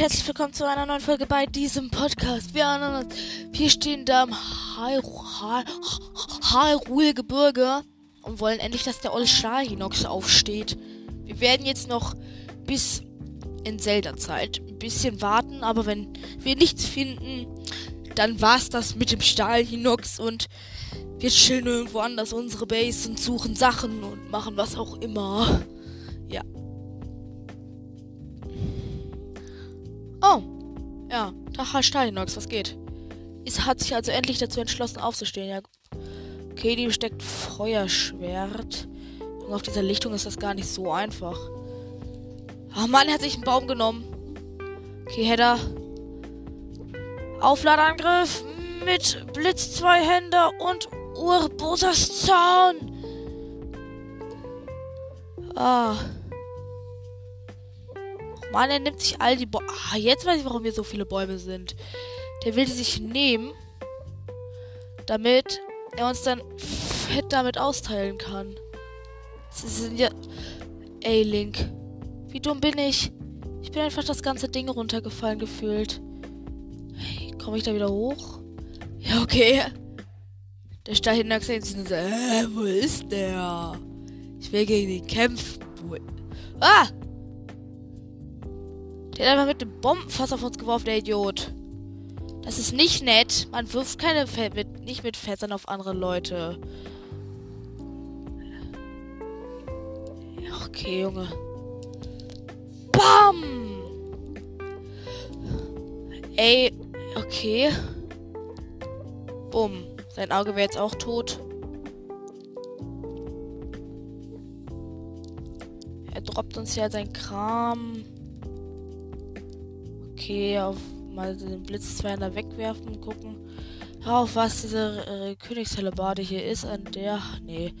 herzlich willkommen zu einer neuen Folge bei diesem Podcast. Wir, wir stehen da im Hyrule-Gebirge und wollen endlich, dass der olle Stahlhinox aufsteht. Wir werden jetzt noch bis in Zelda-Zeit ein bisschen warten, aber wenn wir nichts finden, dann war's das mit dem Stahlhinox und wir chillen irgendwo anders unsere Base und suchen Sachen und machen was auch immer. Ja. Ja, da Stalinox, was geht? Es hat sich also endlich dazu entschlossen aufzustehen. Ja. Okay, die steckt Feuerschwert. Und auf dieser Lichtung ist das gar nicht so einfach. Ach Mann, er hat sich einen Baum genommen. Okay, Header. Aufladeangriff mit Blitz Zweihänder und Urbosas Zaun. Ah. Mann, er nimmt sich all die Bäume. Ah, jetzt weiß ich, warum hier so viele Bäume sind. Der will die sich nehmen, damit er uns dann fett damit austeilen kann. Das sind ja. Ey, Link. Wie dumm bin ich? Ich bin einfach das ganze Ding runtergefallen gefühlt. Hey, komme ich da wieder hoch? Ja, okay. Der Steinhack sieht sich so, äh, wo ist der? Ich will gegen den kämpfen. Ah! Der hat einfach mit dem Bombenfass auf uns geworfen, der Idiot. Das ist nicht nett. Man wirft keine Fe mit, nicht mit Fässern auf andere Leute. Okay, Junge. Bam! Ey, okay. Bumm. Sein Auge wäre jetzt auch tot. Er droppt uns ja sein Kram. Okay, auf mal den Blitzzweiner wegwerfen, gucken. Auf was diese äh, Königshellebarde hier ist. An der. Nee.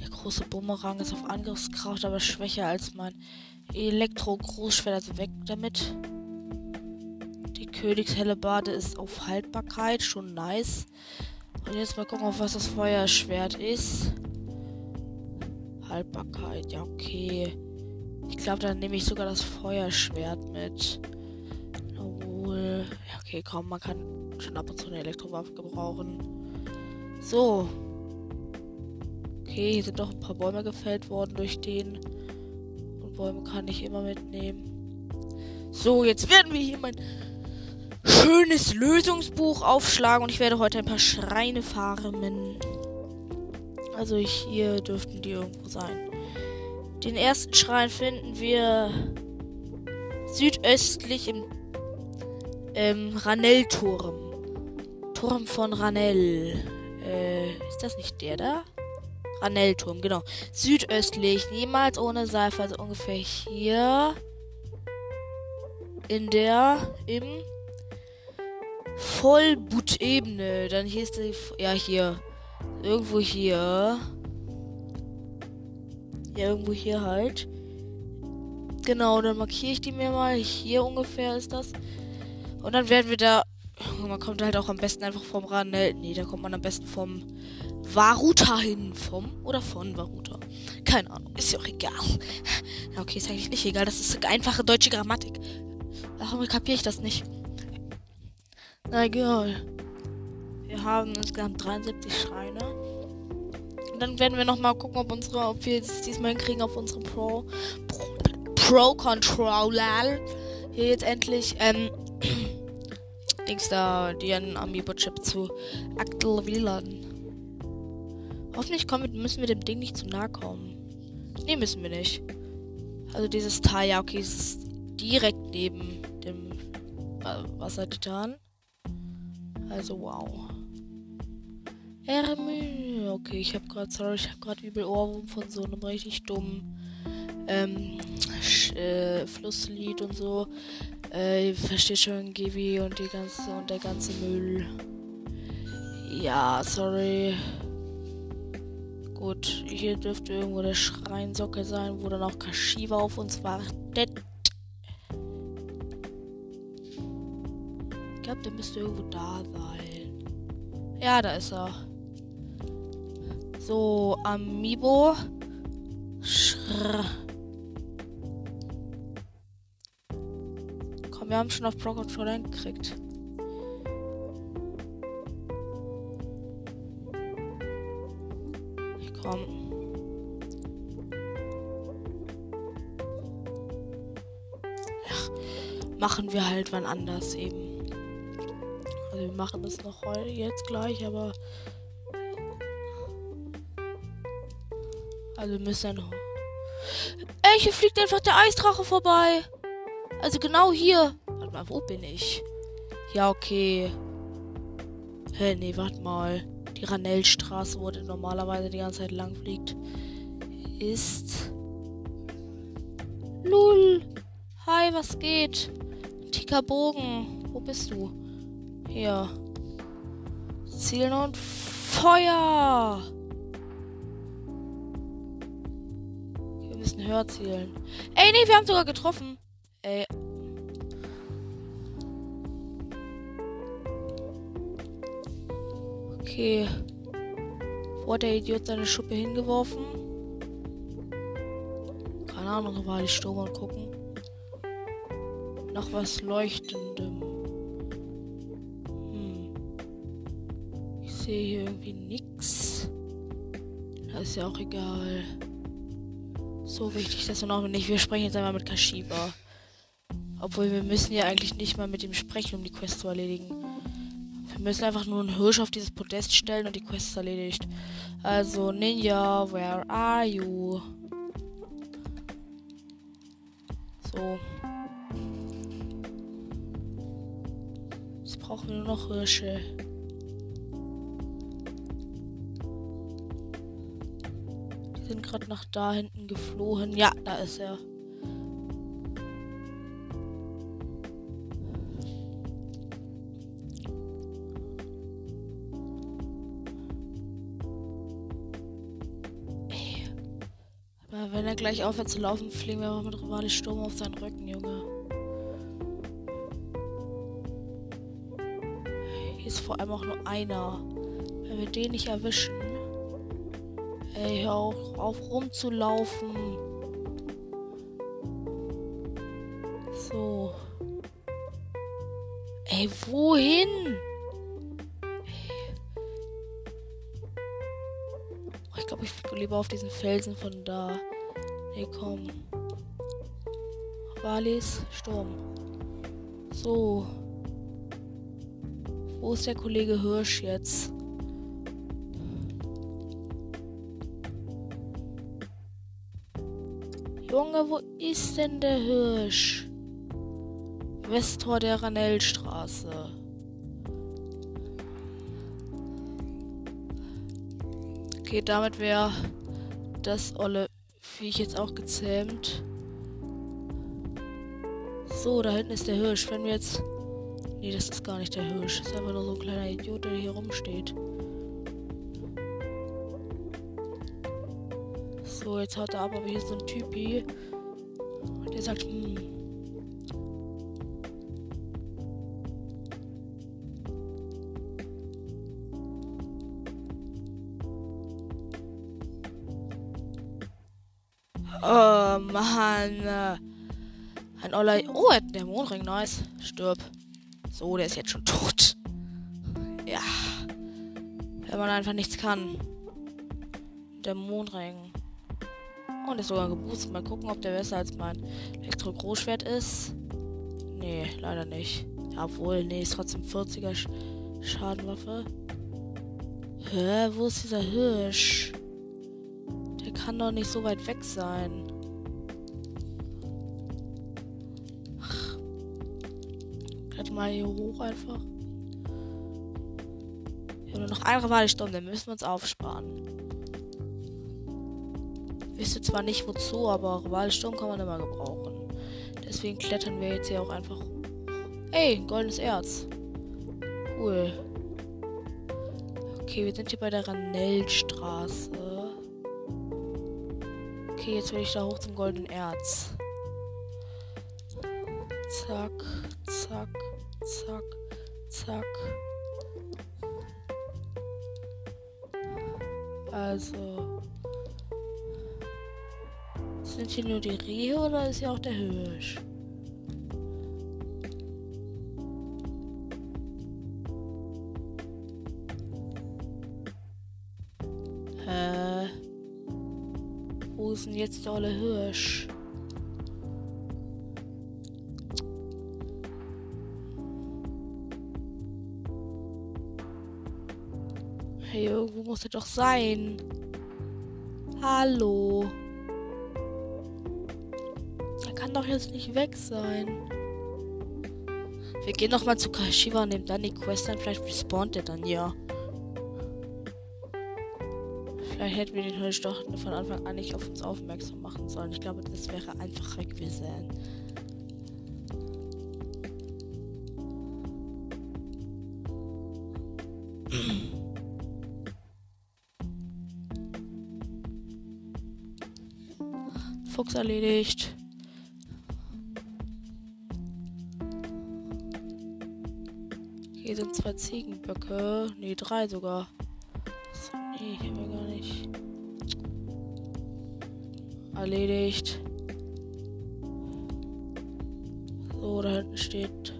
Der große Bumerang ist auf Angriffskraft, aber schwächer als mein Elektro-Großschwert. Also weg damit. Die Königshellebarde ist auf Haltbarkeit. Schon nice. Und jetzt mal gucken, auf was das Feuerschwert ist. Haltbarkeit, ja, okay. Ich glaube, dann nehme ich sogar das Feuerschwert mit. Okay, komm, man kann schon ab und zu eine Elektrowaffe gebrauchen. So. Okay, hier sind doch ein paar Bäume gefällt worden durch den. Und Bäume kann ich immer mitnehmen. So, jetzt werden wir hier mein schönes Lösungsbuch aufschlagen und ich werde heute ein paar Schreine farmen. Also hier dürften die irgendwo sein. Den ersten Schrein finden wir südöstlich im ähm, Ranell-Turm. Turm von Ranell. Äh, ist das nicht der da? Ranell-Turm, genau. Südöstlich, niemals ohne Seife, also ungefähr hier. In der, im Vollbutebene. Dann hier ist die. Ja, hier. Irgendwo hier. Ja, irgendwo hier halt. Genau, dann markiere ich die mir mal. Hier ungefähr ist das. Und dann werden wir da. Man kommt halt auch am besten einfach vom Ranel. Nee, da kommt man am besten vom Varuta hin. Vom oder von Varuta. Keine Ahnung. Ist ja auch egal. Okay, ist eigentlich nicht egal. Das ist einfache deutsche Grammatik. Warum kapiere ich das nicht? Na egal. Wir haben insgesamt 73 Schreine. Und dann werden wir nochmal gucken, ob unsere, ob wir es diesmal hinkriegen auf unserem Pro, Pro, Pro Controller. Hier jetzt endlich, ähm, Dings da, die Amiibo-Chip zu aktivieren. Hoffentlich kommen, müssen wir dem Ding nicht zu nahe kommen. Nee, müssen wir nicht. Also dieses Teil, ja, okay, ist direkt neben dem äh, Wassertitan. Also wow. Hermine. Okay, ich habe gerade, sorry, ich habe gerade übel Ohrwurm von so einem richtig dummen ähm, äh, Flusslied und so. Äh, ihr versteht schon, Gibi und die ganze und der ganze Müll. Ja, sorry. Gut, hier dürfte irgendwo der Schreinsockel sein, wo dann auch Kashiwa auf uns wartet. glaube, der müsste irgendwo da sein. Ja, da ist er. So, Amiibo. Schrr. Komm wir haben schon auf Pro Controller gekriegt. Komm. Ach, machen wir halt wann anders eben. Also wir machen das noch heute jetzt gleich, aber also müssen dann Ey, hier fliegt einfach der Eisdrache vorbei. Also genau hier. Warte mal, wo bin ich? Ja, okay. Hä, nee, warte mal. Die Ranellstraße, wo der normalerweise die ganze Zeit lang fliegt, ist. Lul. Hi, was geht? Tika Bogen. Wo bist du? Hier. Zielen und Feuer. Wir müssen höher zielen. Ey, nee, wir haben sogar getroffen. Ey. Okay. Wo hat der Idiot seine Schuppe hingeworfen? Keine Ahnung, war die Sturm und gucken. Nach was Leuchtendem. Hm. Ich sehe hier irgendwie nichts. Das ist ja auch egal. So wichtig, dass wir noch nicht. Wir sprechen jetzt einmal mit Kashiba. Obwohl wir müssen ja eigentlich nicht mal mit ihm sprechen, um die Quest zu erledigen. Wir müssen einfach nur einen Hirsch auf dieses Podest stellen und die Quest ist erledigt. Also, Ninja, where are you? So. Jetzt brauchen wir nur noch Hirsche. Sind gerade nach da hinten geflohen. Ja, da ist er. wenn er gleich aufhört zu laufen, fliegen wir mit Rivali Sturm auf seinen Rücken, Junge. Hier ist vor allem auch nur einer. Wenn wir den nicht erwischen. Ey, hör auch auf rumzulaufen. So. Ey, wohin? Ich glaube, ich lieber auf diesen Felsen von da. Nee, komm. Walis Sturm. So. Wo ist der Kollege Hirsch jetzt? Junge, wo ist denn der Hirsch? Westtor der Ranellstraße. Okay, damit wäre das olle Viech jetzt auch gezähmt. So, da hinten ist der Hirsch. Wenn wir jetzt. Nee, das ist gar nicht der Hirsch. Das ist einfach nur so ein kleiner Idiot, der hier rumsteht. Jetzt haut er ab, aber hier ist so ein Typi. Der sagt, hm, Oh Mann. Ein Oller. Oh, der Mondring, nice. Stirb. So, der ist jetzt schon tot. Ja. Wenn man einfach nichts kann. Der Mondring. Oh, der ist sogar geboostet. Mal gucken, ob der besser als mein Elektro-Großschwert ist. Nee, leider nicht. Ja, obwohl, nee, ist trotzdem 40er Sch Schadenwaffe. Hä, wo ist dieser Hirsch? kann doch nicht so weit weg sein. Ach. Kletter mal hier hoch einfach. Wir haben nur noch eine Rivalistunde, dann müssen wir uns aufsparen. Wüsste zwar nicht wozu, aber Rivalsturm kann man immer gebrauchen. Deswegen klettern wir jetzt hier auch einfach. Ey, goldenes Erz. Cool. Okay, wir sind hier bei der Ranellstraße. Okay, jetzt will ich da hoch zum goldenen Erz. Zack, hier nur die Rehe oder ist hier auch der Hirsch? Äh. Wo ist denn jetzt der olle Hirsch? Hey, irgendwo muss er doch sein. Hallo. Jetzt nicht weg sein. Wir gehen noch mal zu Kashiwa und nehmen dann die Quest an. Vielleicht respawnt er dann ja. Vielleicht hätten wir den doch von Anfang an nicht auf uns aufmerksam machen sollen. Ich glaube, das wäre einfacher gewesen. Fuchs erledigt. Zwei Ziegenböcke. Ne, drei sogar. So, nee, ich habe gar nicht. Erledigt. So, da hinten steht.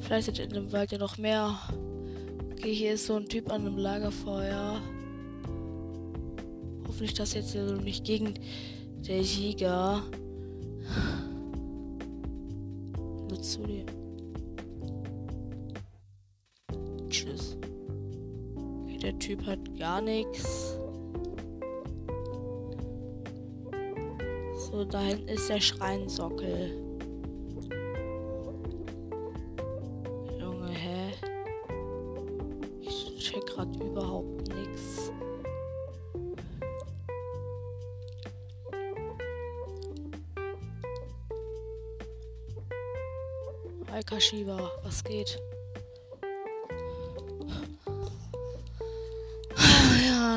Vielleicht sind in dem Wald ja noch mehr. Okay, hier ist so ein Typ an einem Lagerfeuer. Hoffentlich, dass jetzt hier so nicht gegen der Jäger. Typ hat gar nichts. So, da hinten ist der Schreinsockel. Junge, hä? Ich check grad überhaupt nichts. Hi Kashiwa, was geht?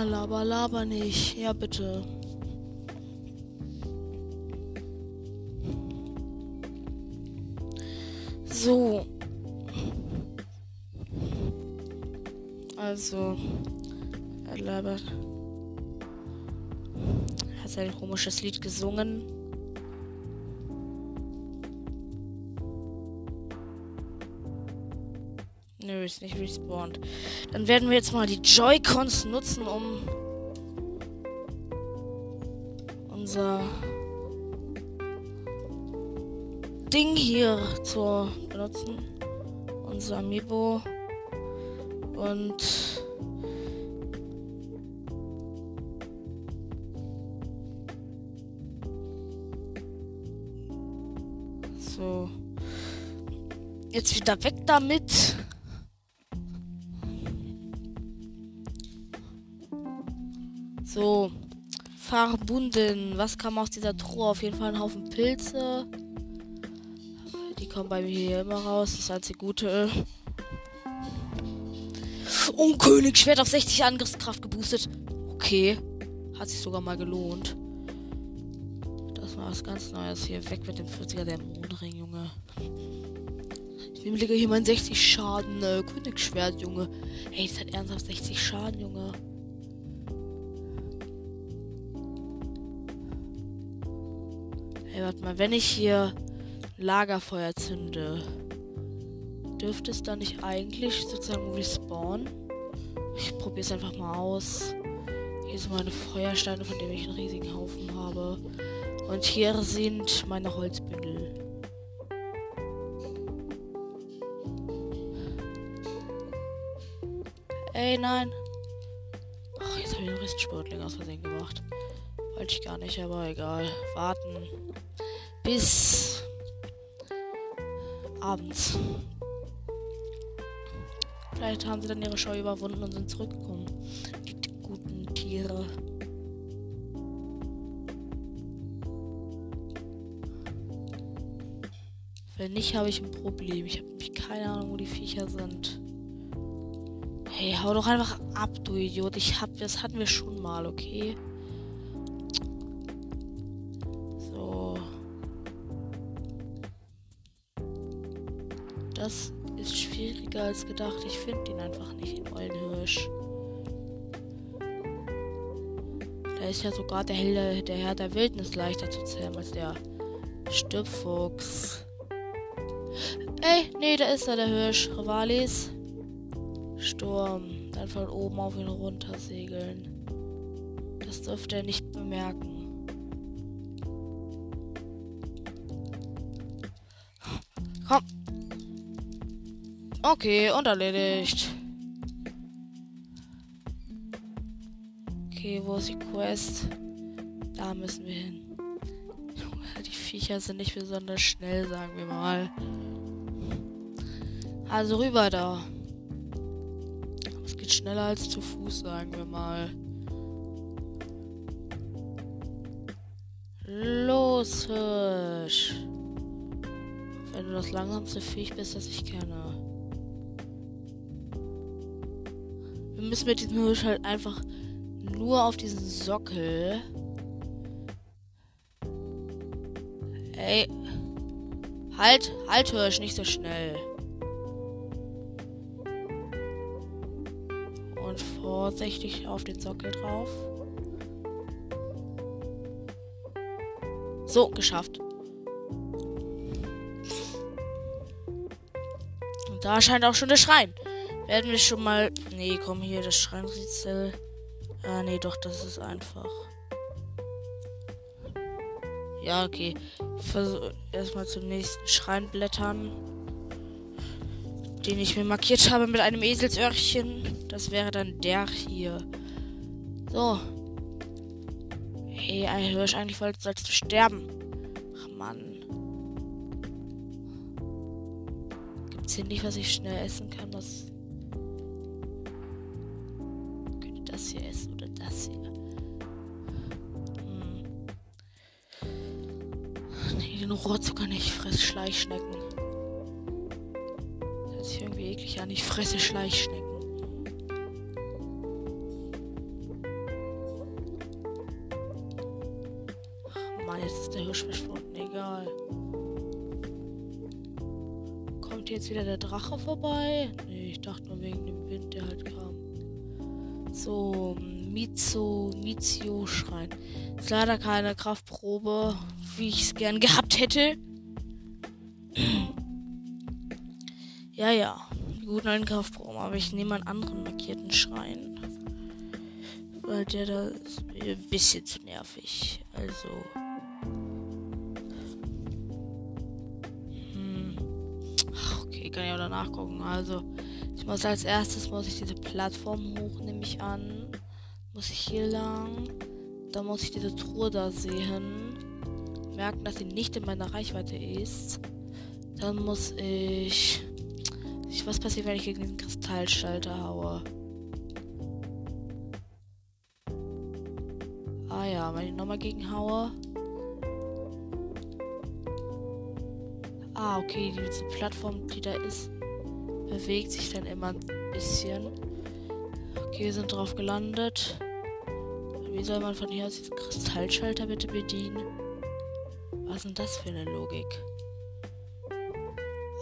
Laber, laber nicht. Ja, bitte. So. Also, er labert. Hat sein komisches Lied gesungen. Ist nicht respawned. Dann werden wir jetzt mal die Joy-Cons nutzen, um unser Ding hier zu benutzen. Unser Amiibo. Und so. Jetzt wieder weg damit. Verbunden. Was kam aus dieser Truhe? Auf jeden Fall ein Haufen Pilze. Die kommen bei mir hier immer raus. Das einzige Gute. Oh, Königsschwert auf 60 Angriffskraft geboostet. Okay. Hat sich sogar mal gelohnt. Das war was ganz Neues hier. Weg mit dem 40er Dämonenring, Junge. Ich nehme hier mein 60 Schaden. Äh, Königsschwert, Junge. Hey, das hat ernsthaft 60 Schaden, Junge. Hey, warte mal, wenn ich hier Lagerfeuer zünde, dürfte es dann nicht eigentlich sozusagen respawnen? Ich probiere es einfach mal aus. Hier sind meine Feuersteine, von denen ich einen riesigen Haufen habe. Und hier sind meine Holzbündel. Ey, nein. Ach, jetzt habe ich einen Restsportling aus Versehen gemacht. Wollte ich gar nicht, aber egal. Warten. Bis abends. Vielleicht haben sie dann ihre Scheu überwunden und sind zurückgekommen. Die guten Tiere. Wenn nicht, habe ich ein Problem. Ich habe keine Ahnung, wo die Viecher sind. Hey, hau doch einfach ab, du Idiot. Ich hab, das hatten wir schon mal, okay? Das ist schwieriger als gedacht. Ich finde ihn einfach nicht, den Eulenhirsch. Da ist ja sogar der, Helle, der Herr der Wildnis leichter zu zählen als der Stippfuchs. Ey, nee, da ist er, der Hirsch. Rivalis. Sturm. Dann von oben auf ihn runter segeln. Das dürfte er nicht bemerken. Okay, und erledigt. Okay, wo ist die Quest? Da müssen wir hin. Die Viecher sind nicht besonders schnell, sagen wir mal. Also rüber da. Es geht schneller als zu Fuß, sagen wir mal. Los, Hirsch. Wenn du das langsamste Viech bist, das ich kenne. Müssen mit diesem Hirsch halt einfach nur auf diesen Sockel. Ey. Halt, halt, Hirsch, nicht so schnell. Und vorsichtig auf den Sockel drauf. So, geschafft. Und da scheint auch schon der Schrein. Werden wir schon mal. Nee, komm hier, das Schreinrätsel. Ah, nee, doch, das ist einfach. Ja, okay. Versuch erstmal zum nächsten Schrein blättern. Den ich mir markiert habe mit einem Eselsöhrchen. Das wäre dann der hier. So. Hey, ein eigentlich sollst du sterben. Ach, Mann. Gibt's hier nicht, was ich schnell essen kann? Was. Rohrzucker nicht. Ich fress Schleichschnecken. Das sich irgendwie eklig an. Ich fresse Schleichschnecken. jetzt wieder der Drache vorbei? Nee, ich dachte nur wegen dem Wind, der halt kam. So, Mizo, Mizio Schrein. Ist leider keine Kraftprobe, wie ich es gern gehabt hätte. ja, ja. Guten alten Kraftproben. Aber ich nehme einen anderen markierten Schrein. Weil der da ist ein bisschen zu nervig. Also. kann ja auch danach gucken. Also, ich muss als erstes muss ich diese Plattform hoch, nehme ich an. Muss ich hier lang. Dann muss ich diese Truhe da sehen. Merken, dass sie nicht in meiner Reichweite ist. Dann muss ich. was passiert, wenn ich gegen diesen Kristallschalter haue? Ah ja, wenn ich nochmal gegen haue. Ah, okay, diese Plattform, die da ist, bewegt sich dann immer ein bisschen. Okay, wir sind drauf gelandet. Wie soll man von hier aus diesen Kristallschalter bitte bedienen? Was ist denn das für eine Logik?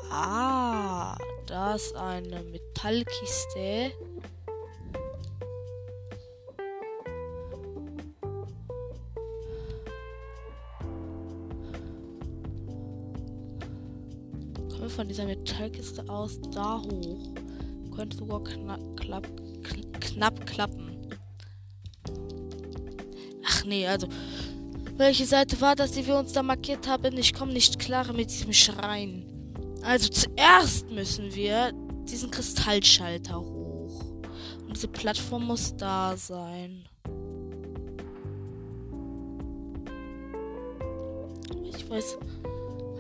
Ah, da ist eine Metallkiste. von dieser Metallkiste aus da hoch. Könnte sogar knapp, klapp, knapp klappen. Ach nee, also. Welche Seite war das, die wir uns da markiert haben? Ich komme nicht klar mit diesem Schrein. Also zuerst müssen wir diesen Kristallschalter hoch. Und diese Plattform muss da sein. Ich weiß.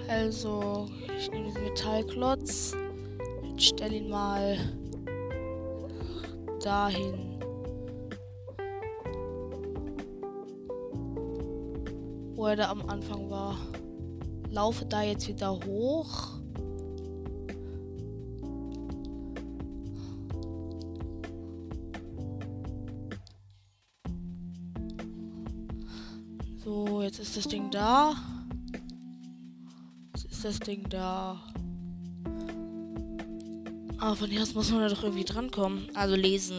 Also, ich nehme diesen Metallklotz. Ich stelle ihn mal dahin. Er da am Anfang war. Laufe da jetzt wieder hoch. So, jetzt ist das Ding da das Ding da. Aber von hier aus muss man da doch irgendwie drankommen. Also lesen.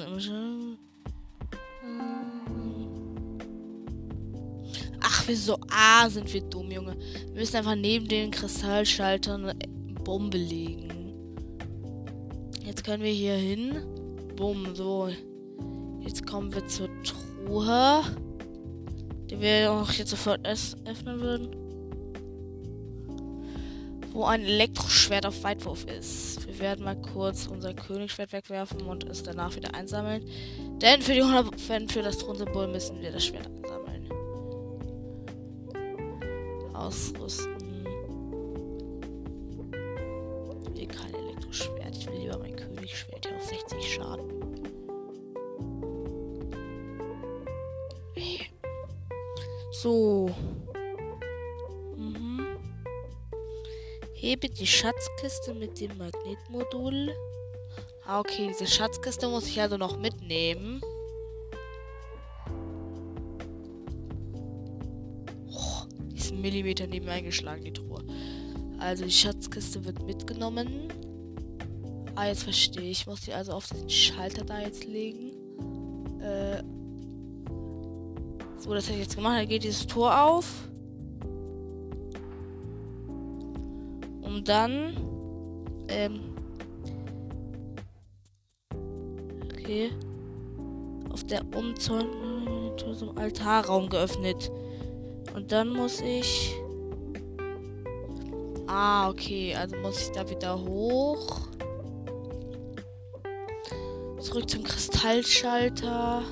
Ach, wieso? Ah, sind wir dumm, Junge. Wir müssen einfach neben den Kristallschaltern eine Bombe legen. Jetzt können wir hier hin. Bumm, so. Jetzt kommen wir zur Truhe. Die wir auch jetzt sofort öffnen würden. wo ein Elektroschwert auf Weitwurf ist. Wir werden mal kurz unser Königsschwert wegwerfen und es danach wieder einsammeln. Denn für die 100 für das Thronsymbol müssen wir das Schwert Ausrüsten. Ich will kein Elektroschwert. Ich will lieber mein Königsschwert hier auf 60 Schaden. So. Hebe die Schatzkiste mit dem Magnetmodul. Ah, okay, diese Schatzkiste muss ich also noch mitnehmen. Millimeter neben eingeschlagen, die Truhe. Also die Schatzkiste wird mitgenommen. Ah, jetzt verstehe ich. Ich muss die also auf den Schalter da jetzt legen. Äh. So, das hätte ich jetzt gemacht. Dann geht dieses Tor auf. Und dann. Ähm. Okay. Auf der Umzäunung zum Altarraum geöffnet. Und dann muss ich. Ah, okay. Also muss ich da wieder hoch. Zurück zum Kristallschalter.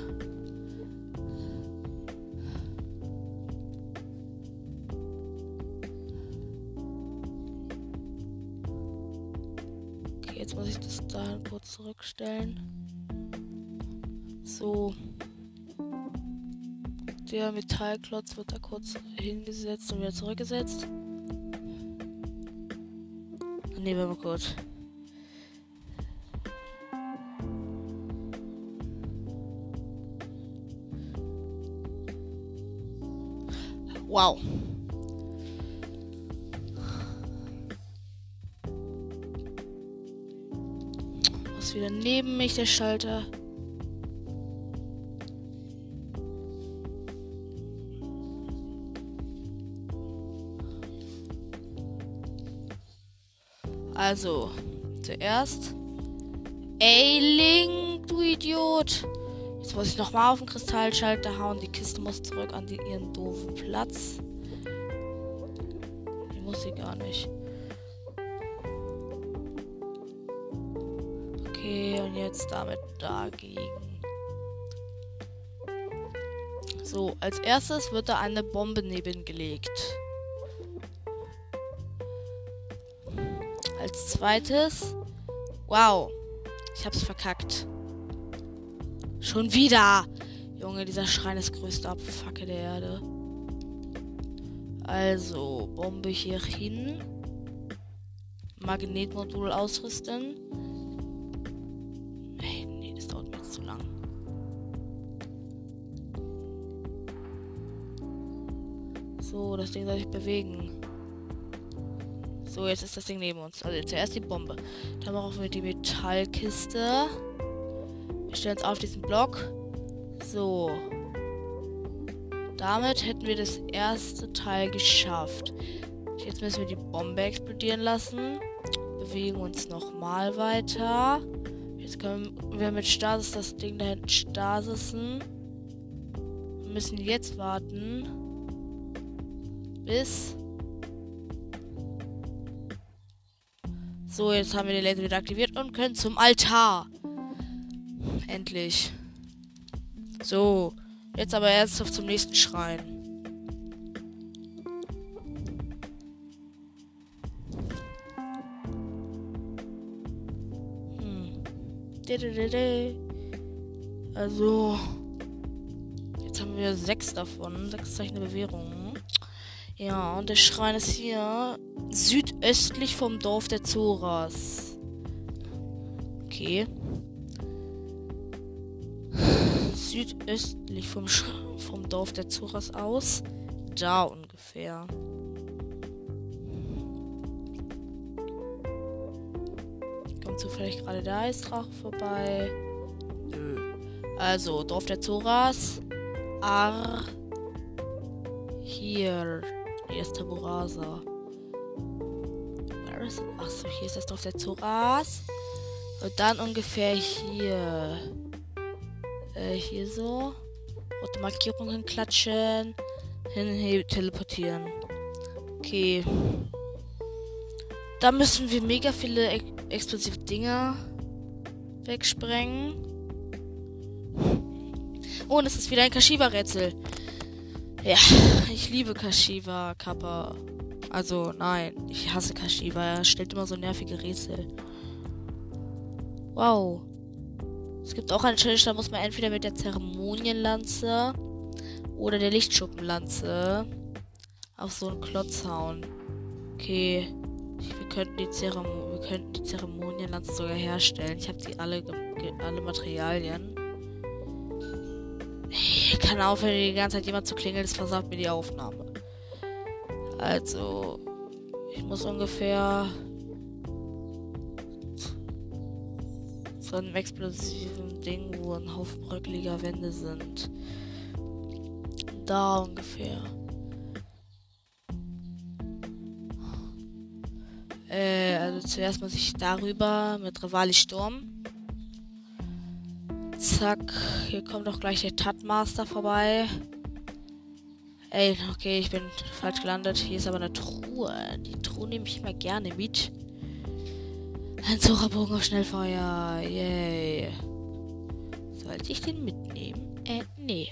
zurückstellen. So. Der Metallklotz wird da kurz hingesetzt und wieder zurückgesetzt. Nehmen wir mal kurz. Wow. wieder neben mich, der Schalter. Also, zuerst. Ey, Link, du Idiot. Jetzt muss ich nochmal auf den Kristallschalter hauen. Die Kiste muss zurück an die, ihren doofen Platz. Die muss sie gar nicht. und jetzt damit dagegen. So, als erstes wird da eine Bombe nebengelegt. Zweites. Wow. Ich hab's verkackt. Schon wieder. Junge, dieser Schrein ist größte Abfacke der Erde. Also, Bombe hier hin. Magnetmodul ausrüsten. So, das Ding soll sich bewegen. So, jetzt ist das Ding neben uns. Also zuerst die Bombe. Dann brauchen wir die Metallkiste. Wir stellen es auf diesen Block. So. Damit hätten wir das erste Teil geschafft. Jetzt müssen wir die Bombe explodieren lassen. Bewegen uns nochmal weiter. Jetzt können wir mit Stasis das Ding da hinten stasisen. Wir müssen jetzt warten bis. So, jetzt haben wir den Laser wieder aktiviert und können zum Altar. Endlich. So, jetzt aber ernsthaft zum nächsten Schrein. Hm. Also, jetzt haben wir sechs davon, sechs Zeichen der Bewährung. Ja, und der Schrein ist hier südöstlich vom Dorf der Zoras. Okay. Südöstlich vom, Sch vom Dorf der Zoras aus. Da ungefähr. Kommt zufällig gerade da ist Drache vorbei. Nö. Also, Dorf der Zoras. Ar. Hier. Hier ist Dorf der Zoras. Und dann ungefähr hier. Äh, hier so. Rote Markierungen klatschen. Hin, teleportieren. Okay. Da müssen wir mega viele ex explosive Dinger wegsprengen. Oh, und es ist wieder ein Kashiwa-Rätsel. Ja, ich liebe Kashiwa, Kappa. Also, nein, ich hasse Kashiwa. Er stellt immer so nervige Rätsel. Wow. Es gibt auch eine Challenge, da muss man entweder mit der Zeremonienlanze oder der Lichtschuppenlanze auf so einen Klotz hauen. Okay. Wir könnten die, Zeremo wir könnten die Zeremonienlanze sogar herstellen. Ich habe die alle, alle Materialien. Ich kann aufhören, die ganze Zeit jemand zu klingeln, das versaut mir die Aufnahme. Also, ich muss ungefähr zu einem explosiven Ding, wo ein Haufen bröckeliger Wände sind. Da ungefähr. Äh, also zuerst muss ich darüber mit Rivali Sturm. Zack, hier kommt auch gleich der Tatmaster vorbei. Ey, okay, ich bin falsch gelandet. Hier ist aber eine Truhe. Die Truhe nehme ich immer gerne mit. Ein Zuckerbogen auf Schnellfeuer. Yay. Sollte ich den mitnehmen? Äh, nee.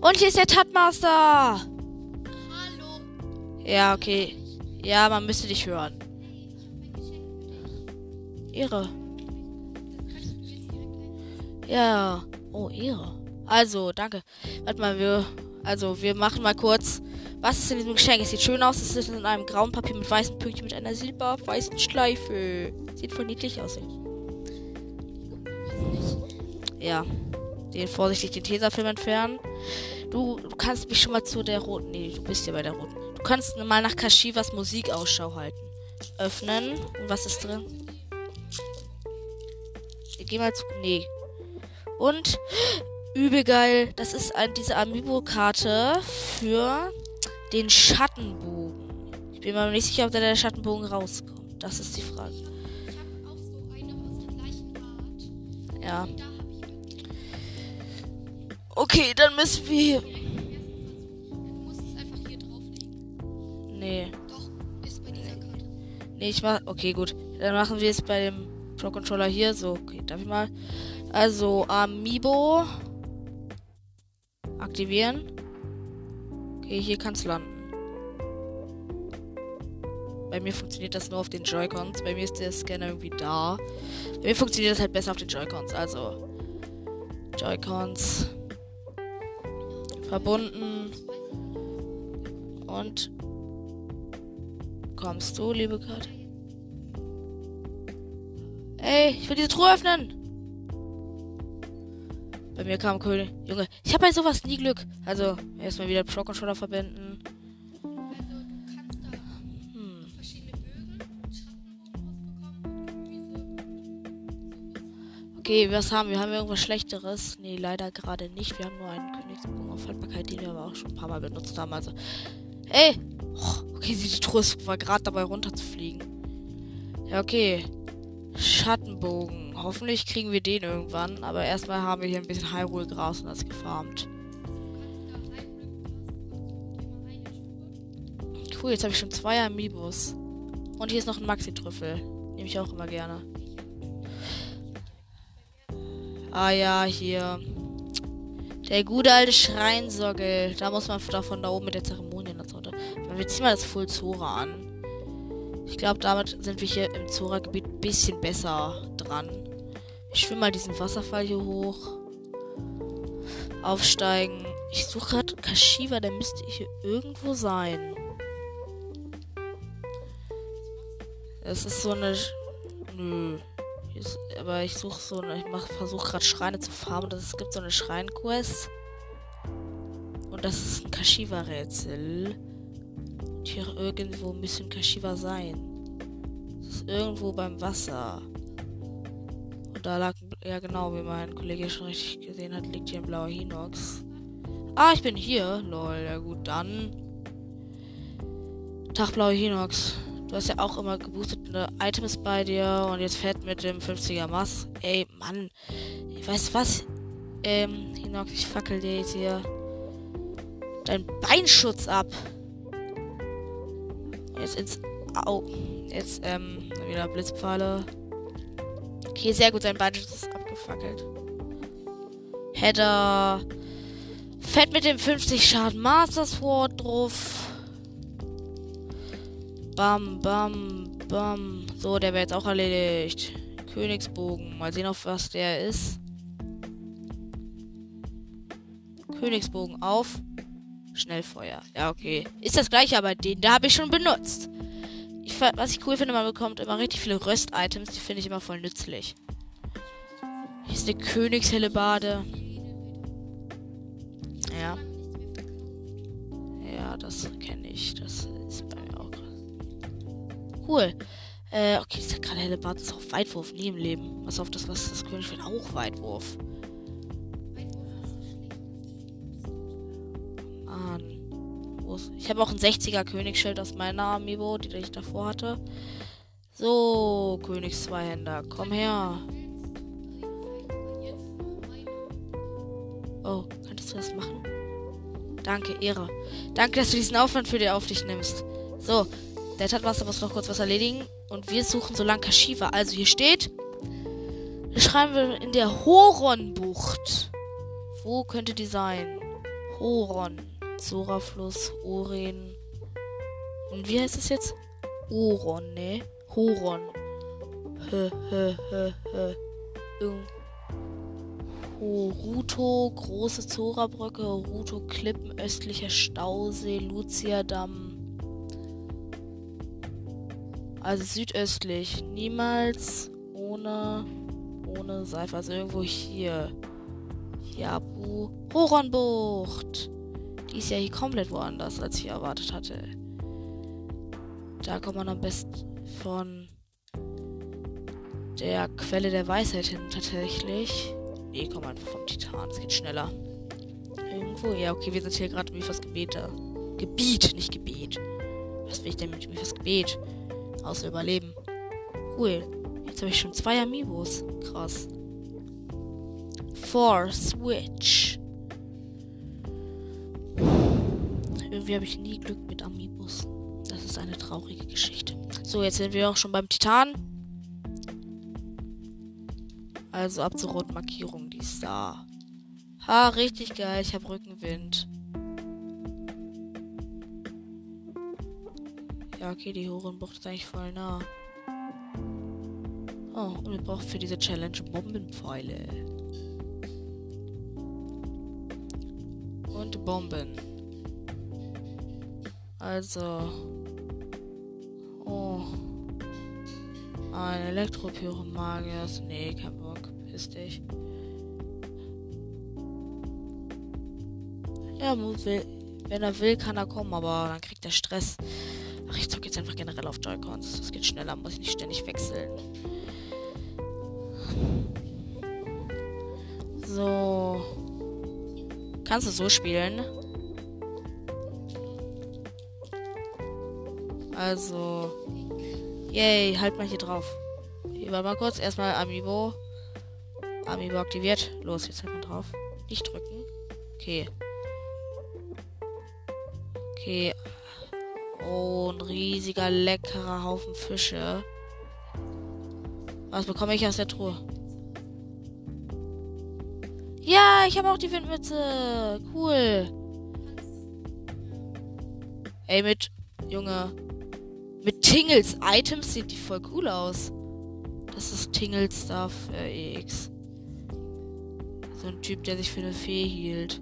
Und hier ist der Tatmaster. Hallo. Ja, okay. Ja, man müsste dich hören. Ehre. Ja. Oh, Ehre. Also, danke. Warte mal, wir. Also, wir machen mal kurz. Was ist in diesem Geschenk? Es sieht schön aus. Es ist in einem grauen Papier mit weißen Pünktchen mit einer silberweißen Schleife. Sieht voll niedlich aus. Ja. Den vorsichtig den Tesafilm entfernen. Du, du kannst mich schon mal zu der roten. Nee, du bist ja bei der roten. Du kannst mal nach Kashivas Musik Ausschau halten. Öffnen. Und was ist drin? Geh mal zu. Nee. Und übel geil. Das ist ein, diese Amiibo-Karte für den Schattenbogen. Ich bin mir nicht sicher, ob da der Schattenbogen rauskommt. Das ist die Frage. Ich habe auch so eine aus der gleichen Art. Ja. Okay, dann müssen wir. Du musst es einfach hier drauflegen. Nee. Doch, ist bei dieser Karte. Nee, ich mach. Okay, gut. Dann machen wir es bei dem Pro Controller hier. So, okay, darf ich mal. Also, Amiibo. Aktivieren. Okay, hier kann es landen. Bei mir funktioniert das nur auf den Joy-Cons. Bei mir ist der Scanner irgendwie da. Bei mir funktioniert das halt besser auf den Joy-Cons. Also, Joy-Cons. Verbunden. Und kommst du, liebe Karte? Ey, ich will diese Truhe öffnen. Bei mir kam König. Junge, ich habe bei sowas nie Glück. Also, erstmal wieder Pro Controller verbinden. Hm. Okay, was haben wir? Haben wir irgendwas Schlechteres? Nee, leider gerade nicht. Wir haben nur einen Königsbogen auf Haltbarkeit, den wir aber auch schon ein paar Mal benutzt haben. Also. Ey! Okay, die Truhe war gerade dabei runterzufliegen. Ja, okay. Schattenbogen. Hoffentlich kriegen wir den irgendwann. Aber erstmal haben wir hier ein bisschen Hyrule-Gras und das gefarmt. Cool, jetzt habe ich schon zwei Amiibos. Und hier ist noch ein Maxi-Trüffel. Nehme ich auch immer gerne. Ah ja, hier. Der gute alte Schreinsockel. Da muss man davon da oben mit der Zeremonie und so. Wir ziehen mal das Full Zora an. Ich glaube, damit sind wir hier im Zora-Gebiet ein bisschen besser dran. Ich schwimme mal diesen Wasserfall hier hoch. Aufsteigen. Ich suche gerade Kashiwa, der müsste hier irgendwo sein. Es ist so eine. Nö. Aber ich suche so eine. Ich versuche gerade Schreine zu farmen. Das, es gibt so eine Schreinquest. Und das ist ein Kashiwa-Rätsel. Und hier irgendwo müssen Kashiwa sein. Das ist irgendwo beim Wasser. Da lag. Ja, genau, wie mein Kollege schon richtig gesehen hat, liegt hier ein blauer Hinox. Ah, ich bin hier. Lol, ja gut, dann. Tag, blauer Hinox. Du hast ja auch immer geboostete Items bei dir und jetzt fährt mit dem 50er Mass. Ey, Mann. Weißt du was? Ähm, Hinox, ich fackel dir jetzt hier deinen Beinschutz ab. Jetzt ins Au. Jetzt, ähm, wieder Blitzpfeile. Okay, sehr gut, sein Budget ist abgefackelt. Header. Fett mit dem 50 Schaden Master Sword drauf. Bam, bam, bam. So, der wäre jetzt auch erledigt. Königsbogen. Mal sehen, auf was der ist. Königsbogen auf. Schnellfeuer. Ja, okay. Ist das gleiche, aber den da habe ich schon benutzt. Ich, was ich cool finde, man bekommt immer richtig viele Röst-Items. Die finde ich immer voll nützlich. Hier ist eine Königshellebade. Ja. Ja, das kenne ich. Das ist bei mir auch krass. Cool. Äh, okay, dieser gerade Hellebade ist auch Weitwurf. Nie im Leben. Was auf das, was das König will, auch Weitwurf. Ich habe auch ein 60er Königsschild aus meiner Amiibo, die ich davor hatte. So, Königszweihänder, komm her. Oh, könntest du das machen? Danke, Ehre. Danke, dass du diesen Aufwand für dir auf dich nimmst. So, der Tatmaster muss noch kurz was erledigen. Und wir suchen so lange Kashiwa. Also hier steht. Schreiben wir in der Horon-Bucht. Wo könnte die sein? Horon. Zora-Fluss, Oren. Und wie heißt es jetzt? Oron, ne? Horon. Hö, hö, hö, hö. Horuto, große Zora-Brücke, Horuto, Klippen, östlicher Stausee, Lucia-Damm. Also südöstlich. Niemals ohne, ohne Seife. Also irgendwo hier. Jabu. Horonbucht. Ist ja hier komplett woanders, als ich erwartet hatte. Da kommt man am besten von der Quelle der Weisheit hin, tatsächlich. Nee, komm einfach vom Titan. Es geht schneller. Irgendwo. Ja, okay, wir sind hier gerade wie fürs Gebet da. Gebiet, nicht Gebet. Was will ich denn mit mir fürs Gebet? Außer Überleben. Cool. Jetzt habe ich schon zwei Amiibos. Krass. Four Switch. Irgendwie habe ich nie Glück mit Amiibos. Das ist eine traurige Geschichte. So, jetzt sind wir auch schon beim Titan. Also ab zur roten Markierung, die ist da. Ha, richtig geil. Ich habe Rückenwind. Ja, okay, die Horenbucht ist eigentlich voll nah. Oh, und wir brauchen für diese Challenge Bombenpfeile. Und Bomben. Also. Oh. Ein Elektropyromagier. Nee, kein Bock. Piss dich. Ja, wenn er will, kann er kommen, aber dann kriegt er Stress. Ach, ich zocke jetzt einfach generell auf Joy-Cons. Das geht schneller, muss ich nicht ständig wechseln. So. Kannst du so spielen? Also. Yay, halt mal hier drauf. Hier war mal kurz. Erstmal Amiibo. Amiibo aktiviert. Los, jetzt halt mal drauf. Nicht drücken. Okay. Okay. Oh, ein riesiger, leckerer Haufen Fische. Was bekomme ich aus der Truhe? Ja, ich habe auch die Windmütze. Cool. Ey, mit, Junge, mit Tingles Items sieht die voll cool aus. Das ist Tingles Stuff äh, EX. So ein Typ, der sich für eine Fee hielt.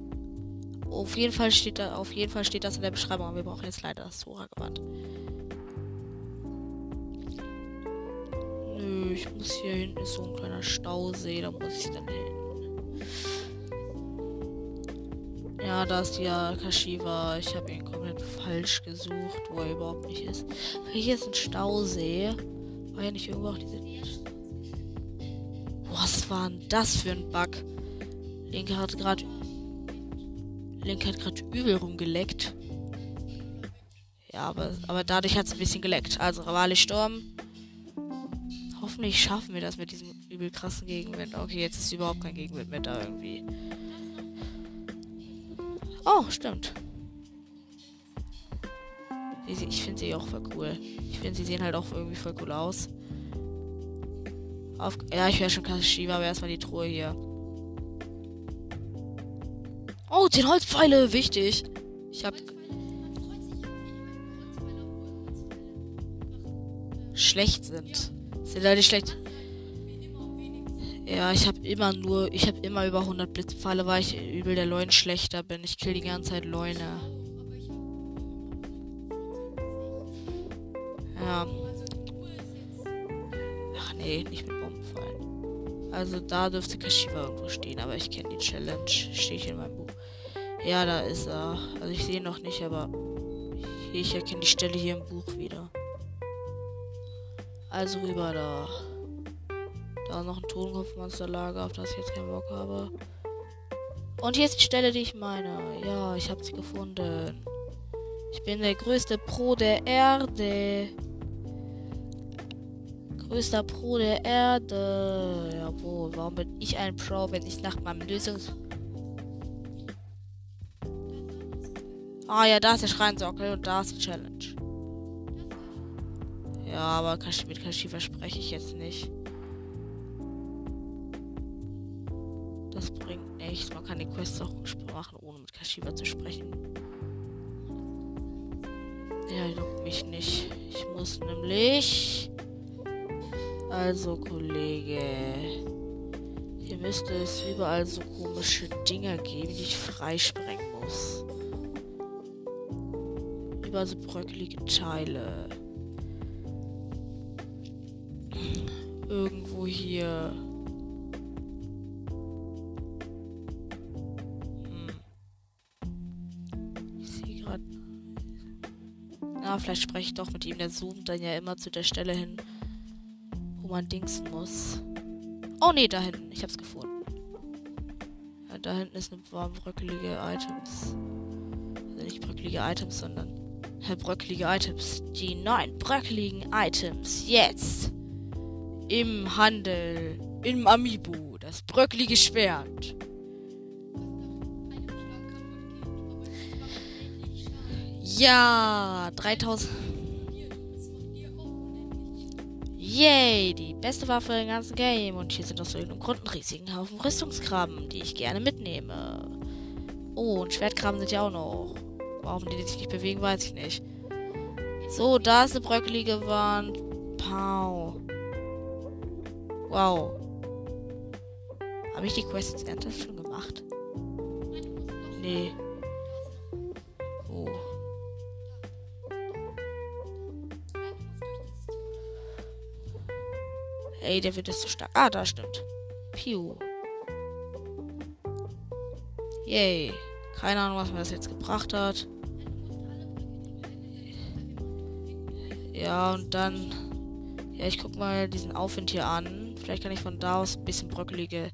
Auf jeden Fall steht da, auf jeden Fall steht das in der Beschreibung, aber wir brauchen jetzt leider das Zora-Gewand. Nö, ich muss hier hinten ist so ein kleiner Stausee, da muss ich dann hin. Ja, da ist ja Kashiwa. Ich habe ihn komplett falsch gesucht, wo er überhaupt nicht ist. Hier ist ein Stausee. War ja nicht irgendwo auch diese. Was war denn das für ein Bug? Link hat gerade Link hat gerade übel rumgeleckt. Ja, aber, aber dadurch hat es ein bisschen geleckt. Also, Rivale Sturm. Hoffentlich schaffen wir das mit diesem übel krassen Gegenwind. Okay, jetzt ist überhaupt kein Gegenwind mehr da irgendwie. Oh, stimmt. Ich, finde sie auch voll cool. Ich finde, sie sehen halt auch irgendwie voll cool aus. Auf, ja, ich wäre schon Kashiwa, aber erstmal die Truhe hier. Oh, 10 Holzpfeile, wichtig. Ich hab schlecht sind. Sind Leute schlecht. Ja, ich habe immer nur, ich habe immer über 100 Blitzpfeile, weil ich übel der Leuen schlechter bin. Ich kill die ganze Zeit Leune. Ja. Ach nee, nicht mit Bombenpfeilen. Also da dürfte Kashiwa irgendwo stehen, aber ich kenne die Challenge. Stehe ich in meinem Buch. Ja, da ist er. Also ich sehe ihn noch nicht, aber ich erkenne die Stelle hier im Buch wieder. Also rüber da. Da noch ein Totenkopfmonsterlager, auf das ich jetzt keinen Bock habe. Und hier ist die Stelle, die ich meine. Ja, ich habe sie gefunden. Ich bin der größte Pro der Erde. Größter Pro der Erde. Jawohl, warum bin ich ein Pro, wenn ich nach meinem Lösungs... Ah ja, da ist der Schreinsockel und da ist die Challenge. Ja, aber mit Kashiwa spreche ich jetzt nicht. Nichts. Man kann die Quest auch machen, ohne mit Kashiwa zu sprechen. Ja, juckt mich nicht. Ich muss nämlich. Also, Kollege. Hier müsste es überall so komische Dinger geben, die ich freisprengen muss. Überall so bröckelige Teile. Irgendwo hier. Na, vielleicht spreche ich doch mit ihm. Der zoomt dann ja immer zu der Stelle hin, wo man dingsen muss. Oh nee, da hinten. Ich hab's gefunden. Ja, da hinten ist eine warm bröckelige Items. Also nicht bröckelige Items, sondern bröckelige Items. Die neun bröckeligen Items. Jetzt im Handel, im Amiibo, das bröcklige Schwert. Ja, 3000. Yay, die beste Waffe im ganzen Game. Und hier sind aus irgendeinem Grund einen riesigen Haufen Rüstungskrabben, die ich gerne mitnehme. Oh, und Schwertkrabben sind ja auch noch. Warum die sich nicht bewegen, weiß ich nicht. So, da ist eine bröckelige Wand. Pow. Wow. Habe ich die Quest jetzt ernsthaft schon gemacht? Nee. Ey, der wird jetzt zu stark. Ah, da stimmt. Piu. Yay. Keine Ahnung, was mir das jetzt gebracht hat. Ja, und dann. Ja, ich guck mal diesen Aufwind hier an. Vielleicht kann ich von da aus ein bisschen bröckelige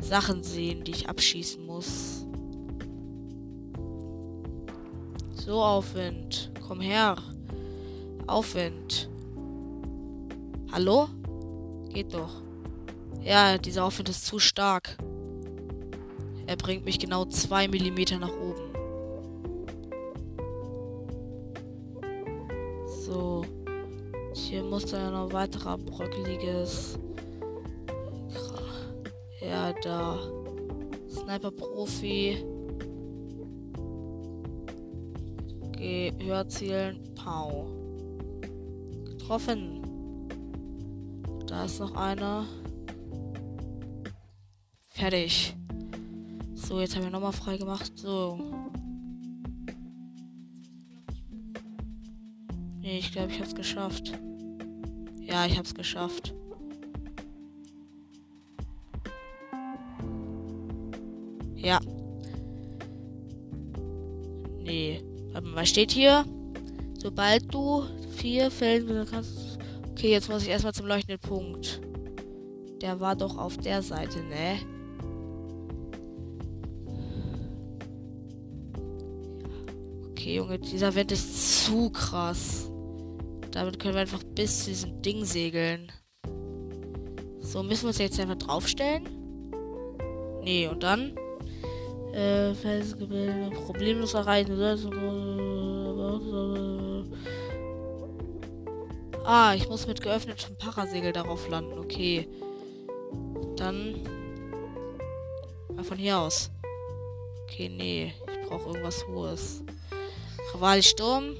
Sachen sehen, die ich abschießen muss. So, Aufwind. Komm her. Aufwind. Hallo? Geht doch. Ja, dieser Aufwind ist zu stark. Er bringt mich genau zwei Millimeter nach oben. So. Hier muss da ja noch weiterer bröckeliges ja, da. Sniper-Profi. Geh, höher zielen. Pau. Getroffen. Da ist noch einer. Fertig. So, jetzt haben wir nochmal frei gemacht. So. Nee, ich glaube, ich hab's geschafft. Ja, ich hab's geschafft. Ja. Nee. Warte mal, was steht hier? Sobald du vier Felsen kannst. Okay, jetzt muss ich erstmal zum leuchtenden Punkt. Der war doch auf der Seite, ne? Okay, Junge, dieser Wind ist zu krass. Damit können wir einfach bis zu diesem Ding segeln. So, müssen wir uns jetzt einfach draufstellen? Nee, und dann? äh, Felsgebilde problemlos erreichen. Ah, ich muss mit geöffnetem Parasegel darauf landen. Okay. Dann. Mal von hier aus. Okay, nee. Ich brauche irgendwas Hohes. Rivalsturm.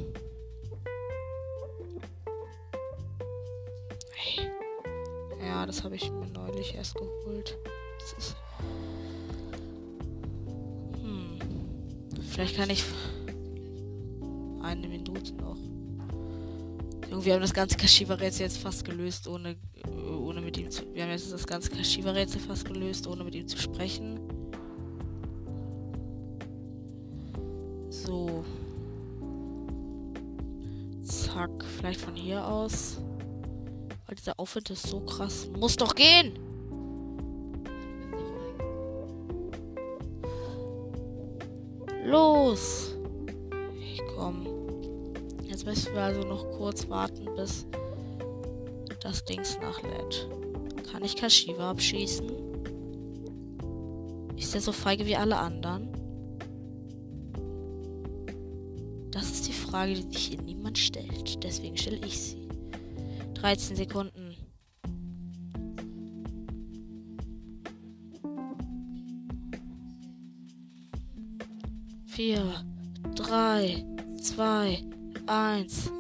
Ja, das habe ich mir neulich erst geholt. Das ist. Hm. Vielleicht kann ich. Eine Minute noch. Irgendwie haben das ganze Kashiwa-Rätsel jetzt fast gelöst, ohne, ohne mit ihm zu. Wir haben jetzt das ganze Kashiwa-Rätsel fast gelöst, ohne mit ihm zu sprechen. So. Zack. Vielleicht von hier aus. Weil dieser Aufwind ist so krass. Muss doch gehen! Los! Jetzt müssen wir also noch kurz warten, bis das Dings nachlädt. Kann ich Kashiwa abschießen? Ist er so feige wie alle anderen? Das ist die Frage, die sich hier niemand stellt. Deswegen stelle ich sie. 13 Sekunden. Vier, drei, zwei, eins.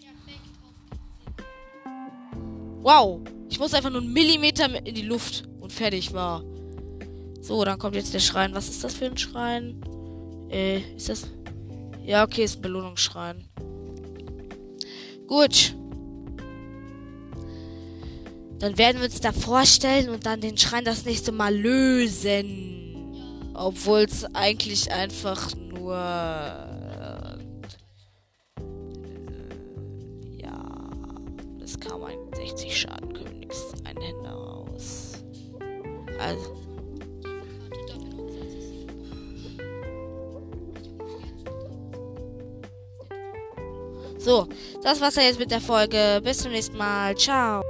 Perfekt auf Wow! Ich muss einfach nur einen Millimeter in die Luft und fertig war. So, dann kommt jetzt der Schrein. Was ist das für ein Schrein? Äh, ist das. Ja, okay, ist ein Belohnungsschrein. Gut. Dann werden wir uns da vorstellen und dann den Schrein das nächste Mal lösen. Obwohl es eigentlich einfach nur. Also. Karte doppelt und 20 Sekunden. So, das war's ja jetzt mit der Folge. Bis zum nächsten Mal. Ciao.